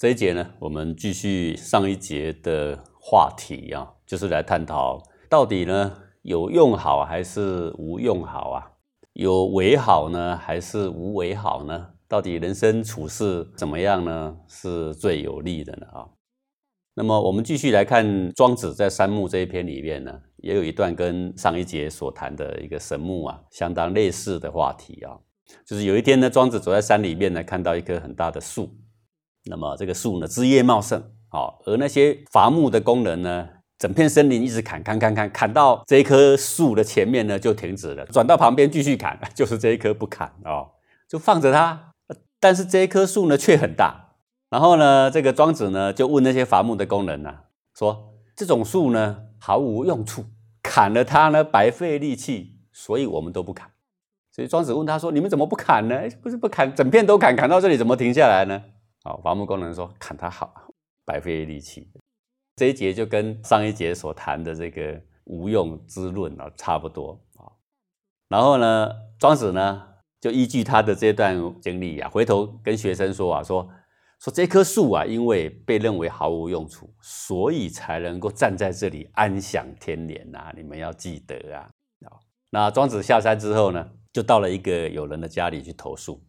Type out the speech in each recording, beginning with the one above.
这一节呢，我们继续上一节的话题啊，就是来探讨到底呢有用好还是无用好啊？有为好呢，还是无为好呢？到底人生处事怎么样呢？是最有利的呢啊？那么我们继续来看庄子在山木这一篇里面呢，也有一段跟上一节所谈的一个神木啊相当类似的话题啊，就是有一天呢，庄子走在山里面呢，看到一棵很大的树，那么这个树呢枝叶茂盛，好，而那些伐木的工人呢。整片森林一直砍砍砍砍，砍到这一棵树的前面呢就停止了，转到旁边继续砍，就是这一棵不砍哦，就放着它。但是这一棵树呢却很大，然后呢，这个庄子呢就问那些伐木的工人呢，说这种树呢毫无用处，砍了它呢白费力气，所以我们都不砍。所以庄子问他说：“你们怎么不砍呢？不是不砍，整片都砍，砍到这里怎么停下来呢？”好，伐木工人说：“砍它好，白费力气。”这一节就跟上一节所谈的这个无用之论啊差不多啊。然后呢，庄子呢就依据他的这段经历啊，回头跟学生说啊，说说这棵树啊，因为被认为毫无用处，所以才能够站在这里安享天年呐。你们要记得啊。那庄子下山之后呢，就到了一个友人的家里去投宿。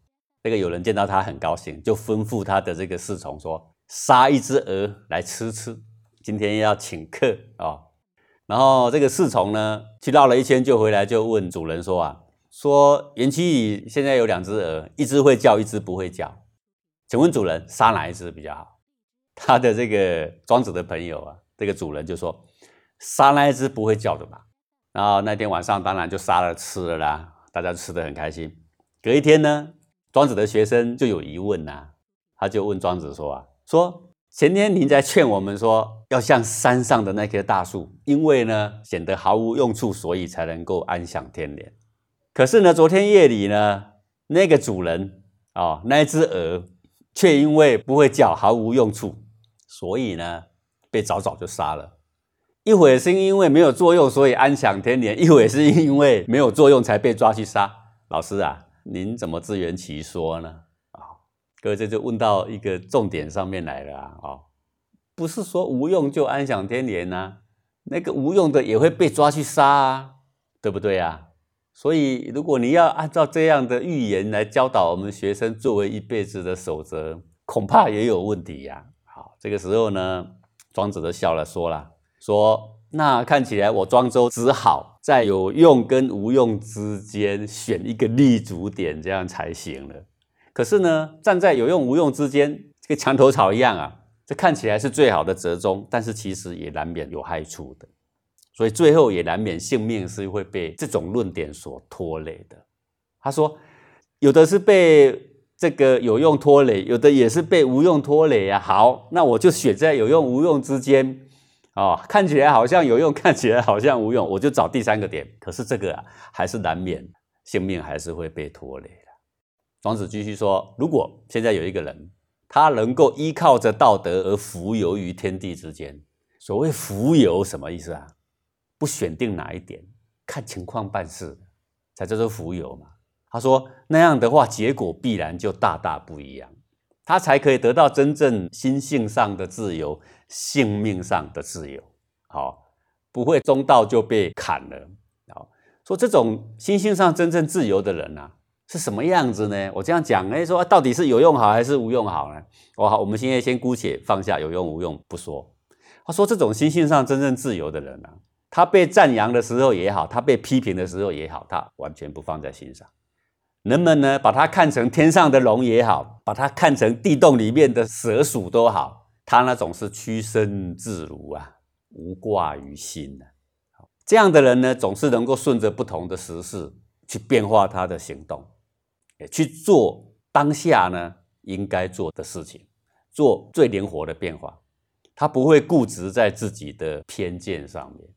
那个有人见到他很高兴，就吩咐他的这个侍从说，杀一只鹅来吃吃。今天要请客啊，然后这个侍从呢，去绕了一圈就回来，就问主人说啊，说园区里现在有两只鹅，一只会叫，一只不会叫，请问主人杀哪一只比较好？他的这个庄子的朋友啊，这个主人就说杀那一只不会叫的嘛。然后那天晚上当然就杀了吃了啦，大家吃的很开心。隔一天呢，庄子的学生就有疑问呐，他就问庄子说啊，说。前天您在劝我们说，要像山上的那棵大树，因为呢显得毫无用处，所以才能够安享天年。可是呢，昨天夜里呢，那个主人啊，那只鹅却因为不会叫，毫无用处，所以呢被早早就杀了。一会是因为没有作用，所以安享天年；一会是因为没有作用才被抓去杀。老师啊，您怎么自圆其说呢？啊各位这就问到一个重点上面来了啊！不是说无用就安享天年呐，那个无用的也会被抓去杀啊，对不对啊？所以如果你要按照这样的预言来教导我们学生作为一辈子的守则，恐怕也有问题呀。好，这个时候呢，庄子都笑了，说了，说那看起来我庄周只好在有用跟无用之间选一个立足点，这样才行了。可是呢，站在有用无用之间，这个墙头草一样啊，这看起来是最好的折中，但是其实也难免有害处的，所以最后也难免性命是会被这种论点所拖累的。他说，有的是被这个有用拖累，有的也是被无用拖累啊。好，那我就选在有用无用之间，哦，看起来好像有用，看起来好像无用，我就找第三个点。可是这个啊，还是难免性命还是会被拖累的。庄子继续说：“如果现在有一个人，他能够依靠着道德而浮游于天地之间，所谓浮游什么意思啊？不选定哪一点，看情况办事，才叫做浮游嘛。他说那样的话，结果必然就大大不一样，他才可以得到真正心性上的自由，性命上的自由。好，不会中道就被砍了。好，说这种心性上真正自由的人啊。”是什么样子呢？我这样讲，哎，说到底是有用好还是无用好呢？我好，我们现在先姑且放下有用无用不说。他说，这种心性上真正自由的人啊，他被赞扬的时候也好，他被批评的时候也好，他完全不放在心上。人们呢，把他看成天上的龙也好，把他看成地洞里面的蛇鼠都好，他那种是屈身自如啊，无挂于心的。这样的人呢，总是能够顺着不同的时事去变化他的行动。去做当下呢应该做的事情，做最灵活的变化。他不会固执在自己的偏见上面，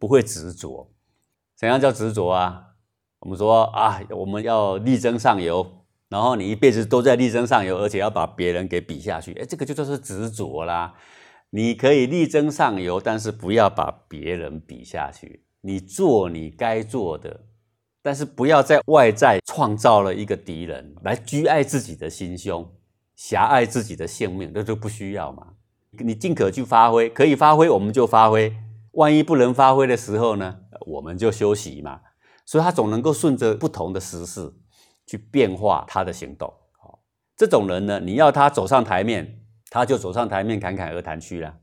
不会执着。怎样叫执着啊？我们说啊，我们要力争上游，然后你一辈子都在力争上游，而且要把别人给比下去。哎，这个就叫做执着啦。你可以力争上游，但是不要把别人比下去。你做你该做的。但是不要在外在创造了一个敌人来居爱自己的心胸，狭隘自己的性命，那就不需要嘛。你尽可去发挥，可以发挥我们就发挥，万一不能发挥的时候呢，我们就休息嘛。所以他总能够顺着不同的时势去变化他的行动。好，这种人呢，你要他走上台面，他就走上台面侃侃而谈去了。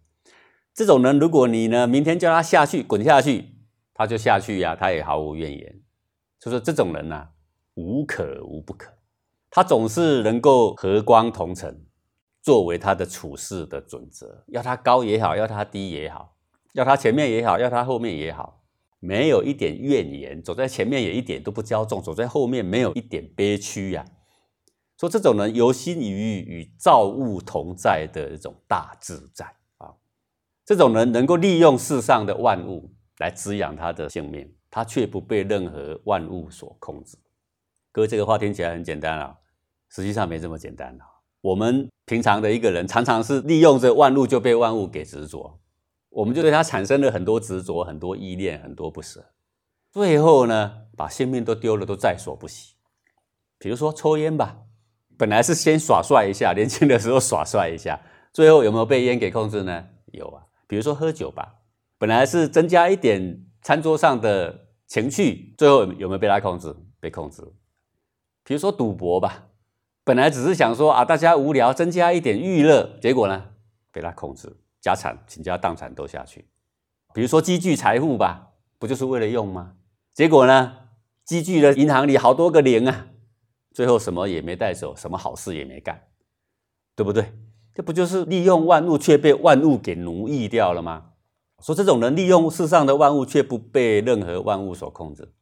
这种人，如果你呢明天叫他下去滚下去，他就下去呀，他也毫无怨言。就说这种人呢，无可无不可，他总是能够和光同尘，作为他的处事的准则。要他高也好，要他低也好，要他前面也好，要他后面也好。没有一点怨言，走在前面也一点都不骄纵，走在后面没有一点憋屈呀。说这种人由心于与造物同在的一种大自在啊，这种人能够利用世上的万物来滋养他的性命，他却不被任何万物所控制。哥，这个话听起来很简单啊，实际上没这么简单啊。我们平常的一个人，常常是利用着万物就被万物给执着。我们就对他产生了很多执着、很多依恋、很多不舍，最后呢，把性命都丢了，都在所不惜。比如说抽烟吧，本来是先耍帅一下，年轻的时候耍帅一下，最后有没有被烟给控制呢？有啊。比如说喝酒吧，本来是增加一点餐桌上的情趣，最后有没有被他控制？被控制。比如说赌博吧，本来只是想说啊，大家无聊，增加一点娱乐，结果呢，被他控制。家产倾家荡产都下去，比如说积聚财富吧，不就是为了用吗？结果呢，积聚了银行里好多个零啊，最后什么也没带走，什么好事也没干，对不对？这不就是利用万物却被万物给奴役掉了吗？说这种人利用世上的万物却不被任何万物所控制，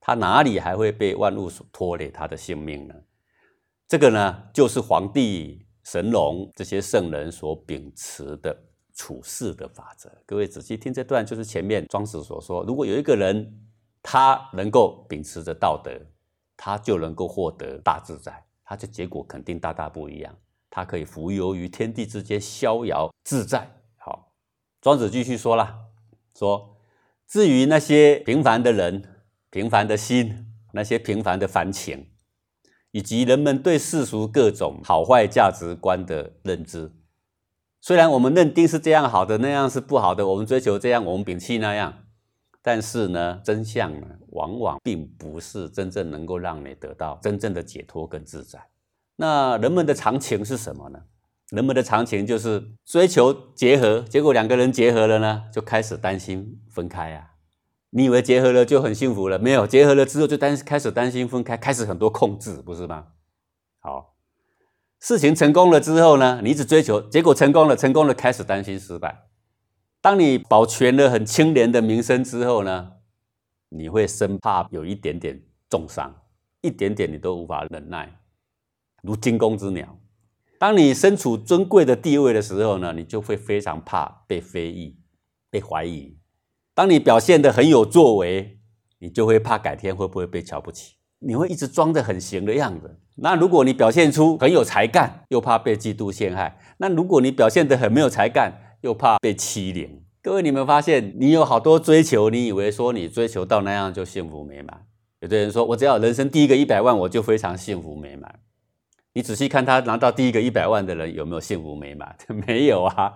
他哪里还会被万物所拖累他的性命呢？这个呢，就是皇帝。神龙这些圣人所秉持的处世的法则，各位仔细听这段，就是前面庄子所说：如果有一个人，他能够秉持着道德，他就能够获得大自在，他的结果肯定大大不一样。他可以浮游于天地之间，逍遥自在。好，庄子继续说了，说至于那些平凡的人、平凡的心、那些平凡的凡情。以及人们对世俗各种好坏价值观的认知，虽然我们认定是这样好的，那样是不好的，我们追求这样，我们摒弃那样，但是呢，真相呢，往往并不是真正能够让你得到真正的解脱跟自在。那人们的常情是什么呢？人们的常情就是追求结合，结果两个人结合了呢，就开始担心分开啊。你以为结合了就很幸福了？没有，结合了之后就担开始担心分开，开始很多控制，不是吗？好，事情成功了之后呢，你一直追求，结果成功了，成功了开始担心失败。当你保全了很清廉的名声之后呢，你会生怕有一点点重伤，一点点你都无法忍耐，如惊弓之鸟。当你身处尊贵的地位的时候呢，你就会非常怕被非议、被怀疑。当你表现的很有作为，你就会怕改天会不会被瞧不起，你会一直装的很行的样子。那如果你表现出很有才干，又怕被嫉妒陷害；那如果你表现的很没有才干，又怕被欺凌。各位，你们发现你有好多追求，你以为说你追求到那样就幸福美满？有的人说我只要人生第一个一百万，我就非常幸福美满。你仔细看他拿到第一个一百万的人有没有幸福美满？没有啊，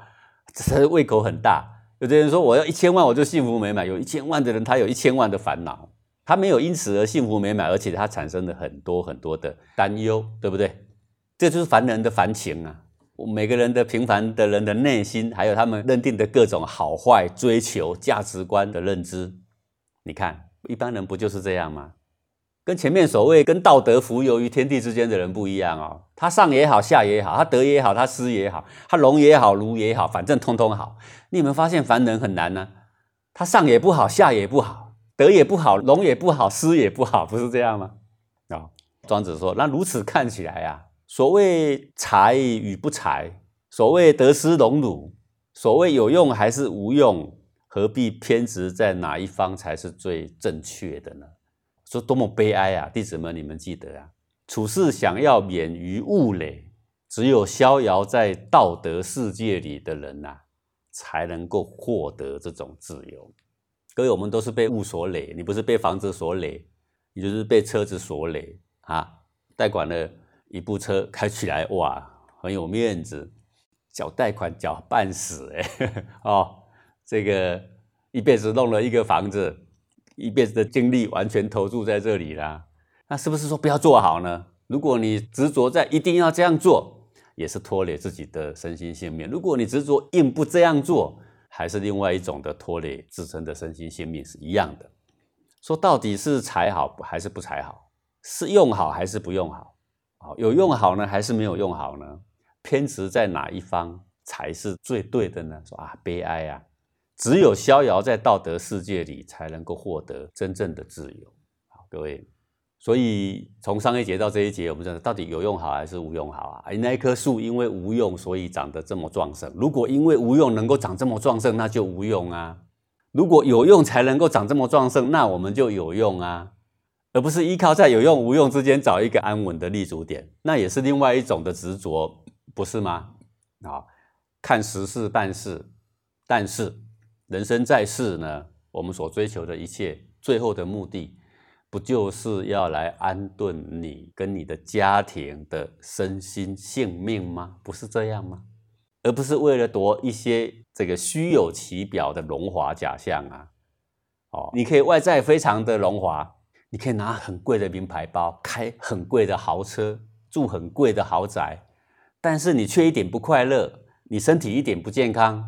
只是胃口很大。有的人说我要一千万我就幸福美满，有一千万的人他有一千万的烦恼，他没有因此而幸福美满，而且他产生了很多很多的担忧，对不对？这就是凡人的凡情啊！每个人的平凡的人的内心，还有他们认定的各种好坏、追求、价值观的认知，你看一般人不就是这样吗？跟前面所谓跟道德浮游于天地之间的人不一样哦，他上也好，下也好，他得也好，他失也好，他龙也好，儒也好，反正通通好。你有没有发现凡人很难呢？他上也不好，下也不好，得也不好，龙也不好，失也不好，不是这样吗？啊，庄子说，那如此看起来呀，所谓才与不才，所谓得失荣辱，所谓有用还是无用，何必偏执在哪一方才是最正确的呢？说多么悲哀啊！弟子们，你们记得啊，处事想要免于物累，只有逍遥在道德世界里的人呐，才能够获得这种自由。各位，我们都是被物所累，你不是被房子所累，你就是被车子所累啊。贷款了一部车开起来，哇，很有面子，缴贷款缴半死，哎，哦，这个一辈子弄了一个房子，一辈子的精力完全投注在这里啦，那是不是说不要做好呢？如果你执着在一定要这样做，也是拖累自己的身心性命；如果你执着硬不这样做，还是另外一种的拖累自身的身心性命是一样的。说到底是才好还是不才好？是用好还是不用好？好有用好呢，还是没有用好呢？偏执在哪一方才是最对的呢？说啊，悲哀啊！只有逍遥在道德世界里，才能够获得真正的自由。好，各位，所以从上一节到这一节，我们讲到底有用好还是无用好啊？那一棵树因为无用，所以长得这么壮盛。如果因为无用能够长这么壮盛，那就无用啊。如果有用才能够长这么壮盛，那我们就有用啊，而不是依靠在有用无用之间找一个安稳的立足点，那也是另外一种的执着，不是吗？啊，看时事办事，但是人生在世呢，我们所追求的一切，最后的目的，不就是要来安顿你跟你的家庭的身心性命吗？不是这样吗？而不是为了夺一些这个虚有其表的荣华假象啊！哦，你可以外在非常的荣华，你可以拿很贵的名牌包，开很贵的豪车，住很贵的豪宅，但是你却一点不快乐，你身体一点不健康，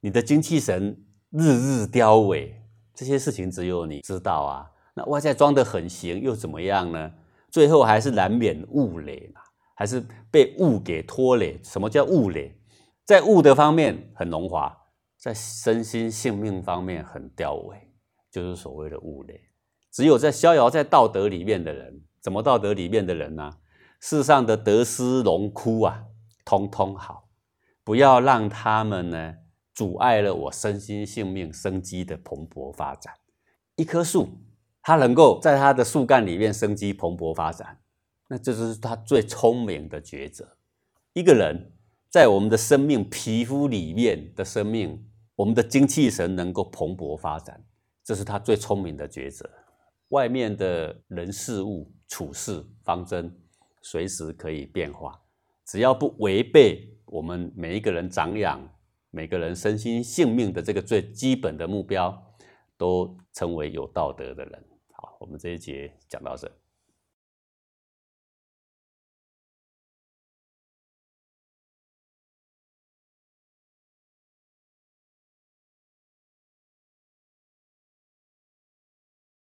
你的精气神日日凋萎，这些事情只有你知道啊！那外在装的很行又怎么样呢？最后还是难免物累，还是被物给拖累。什么叫物累？在物的方面很荣华，在身心性命方面很凋萎，就是所谓的物累。只有在逍遥在道德里面的人，怎么道德里面的人呢？世上的得失荣枯啊，通通好，不要让他们呢阻碍了我身心性命生机的蓬勃发展。一棵树，它能够在它的树干里面生机蓬勃发展，那这就是它最聪明的抉择。一个人。在我们的生命皮肤里面的生命，我们的精气神能够蓬勃发展，这是他最聪明的抉择。外面的人事物处事方针随时可以变化，只要不违背我们每一个人长养、每个人身心性命的这个最基本的目标，都成为有道德的人。好，我们这一节讲到这。